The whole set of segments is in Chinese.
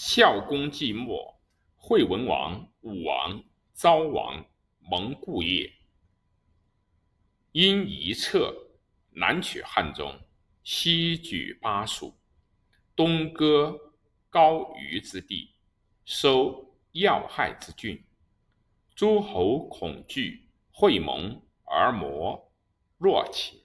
孝公季末，惠文王、武王、昭王蒙故业，因一策，南取汉中，西举巴蜀，东割高于之地，收要害之郡。诸侯恐惧，会盟而谋若秦。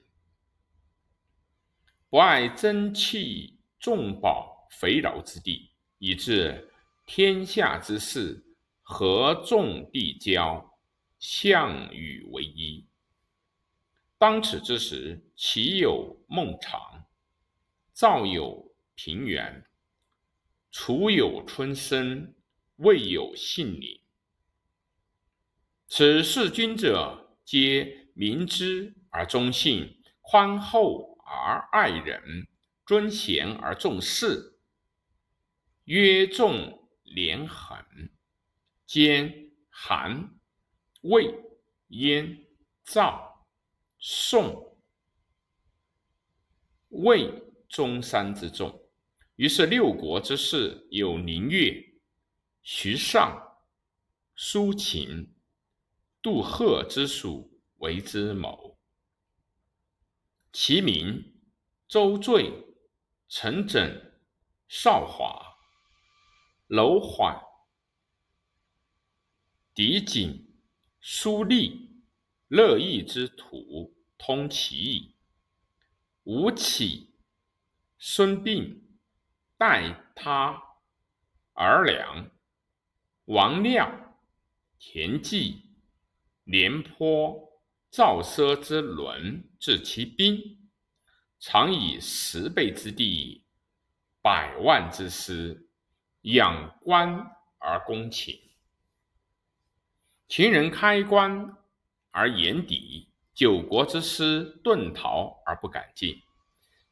不爱珍器重宝肥饶之地。以致天下之事，合众地交，项羽为一。当此之时，岂有孟尝？赵有平原，楚有春申，魏有信陵。此四君者，皆明知而忠信，宽厚而爱人，尊贤而重士。曰众连横，兼韩、魏、燕、赵、宋、魏中山之众。于是六国之士有宁越、徐尚、苏秦、杜赫之属为之谋。其名：周醉、陈轸、少华。楼缓、狄景、苏厉、乐毅之徒，通其意。吴起、孙膑、代他、儿良、王廖、田忌、廉颇、赵奢之伦治其兵，常以十倍之地，百万之师。仰观而攻秦，秦人开关而掩敌，九国之师遁逃而不敢进。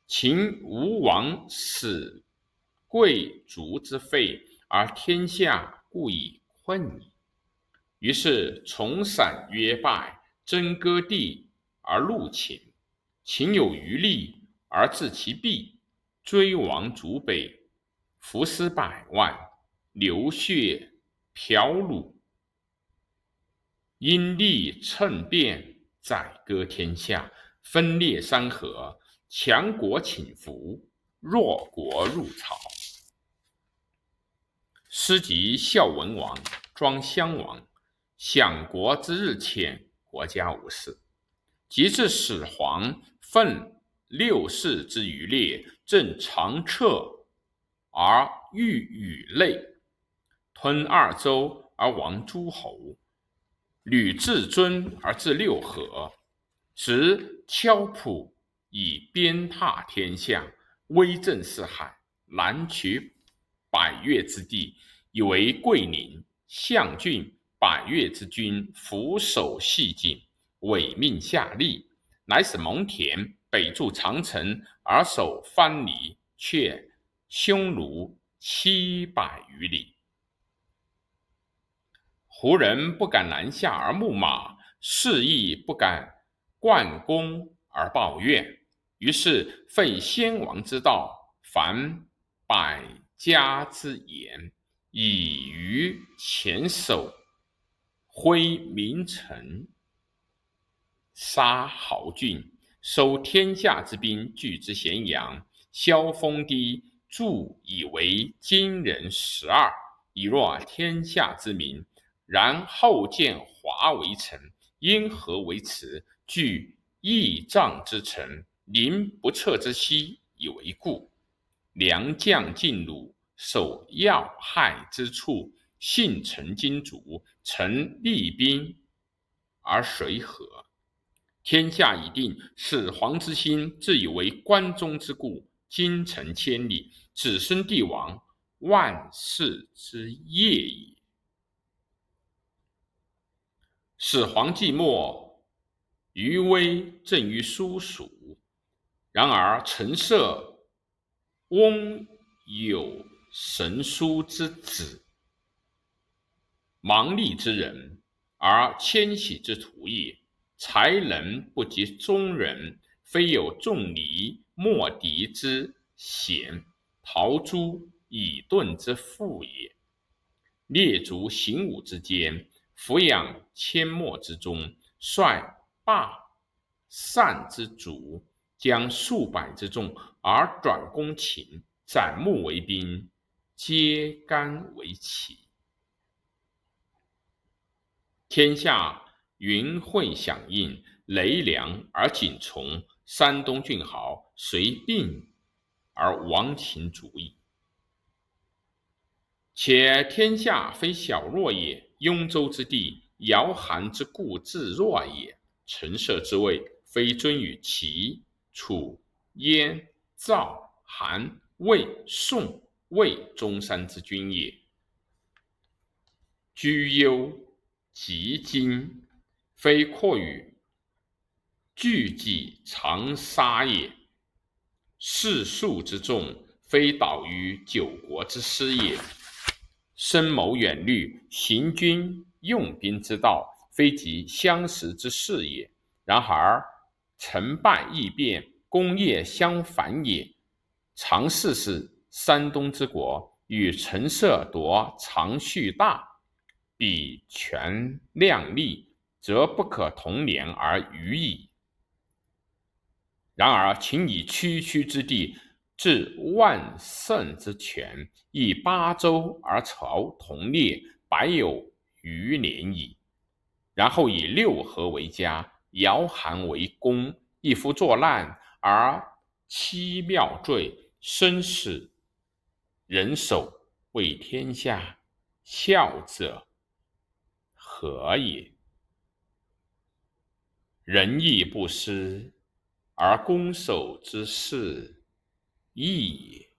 秦吴王使贵族之废，而天下故以困矣。于是从散约败，争割地而戮秦。秦有余力而治其弊，追亡逐北。伏尸百万，流血剽虏，因利乘变，宰割天下，分裂山河，强国请服，弱国入朝。师及孝文王、庄襄王，享国之日浅，国家无事；及至始皇，奋六世之余烈，正长彻。而欲与类，吞二州而亡诸侯，履至尊而治六合，执敲朴以鞭挞天下，威震四海，南取百越之地，以为桂林、象郡，百越之君俯首系颈，委命下吏，乃使蒙恬北筑长城而守藩篱，却。匈奴七百余里，胡人不敢南下而牧马，士亦不敢冠功而抱怨。于是废先王之道，凡百家之言，以于前首，挥名臣，杀豪俊，收天下之兵，据之咸阳，萧封地。铸以为今人十二，以若天下之民。然后见华为臣，因何为辞？据义仗之臣，临不测之西，以为故。良将进鲁，守要害之处，信臣金主，臣立兵而谁和？天下已定，始皇之心，自以为关中之故。京城千里，子孙帝王，万世之业也。始皇既没，余威震于苏蜀。然而陈涉、翁有神书之子，盲利之人，而迁徙之徒也。才能不及中人，非有仲尼。莫敌之贤，陶朱以盾之富也。列族行伍之间，俯仰阡陌之中，率霸善之主，将数百之众而转攻秦，斩木为兵，揭竿为旗。天下云会响应，雷凉而景从。山东郡豪随病而亡秦卒矣。且天下非小弱也，雍州之地，尧韩之故自弱也。陈涉之位，非尊于齐、楚、燕、赵、韩、魏、宋、魏中山之君也。居忧及今，非阔于。聚己长沙也，士庶之众，非导于九国之师也。深谋远虑，行军用兵之道，非及相识之事也。然而成败易变，功业相反也。常试试山东之国，与陈涉夺长蓄大，比权量力，则不可同年而语矣。然而秦以区区之地置万乘之权，以八州而朝同列，百有余年矣。然后以六合为家，摇韩为公，一夫作难而七庙坠，生死人守为天下，孝者何也？仁义不施。而攻守之势异也。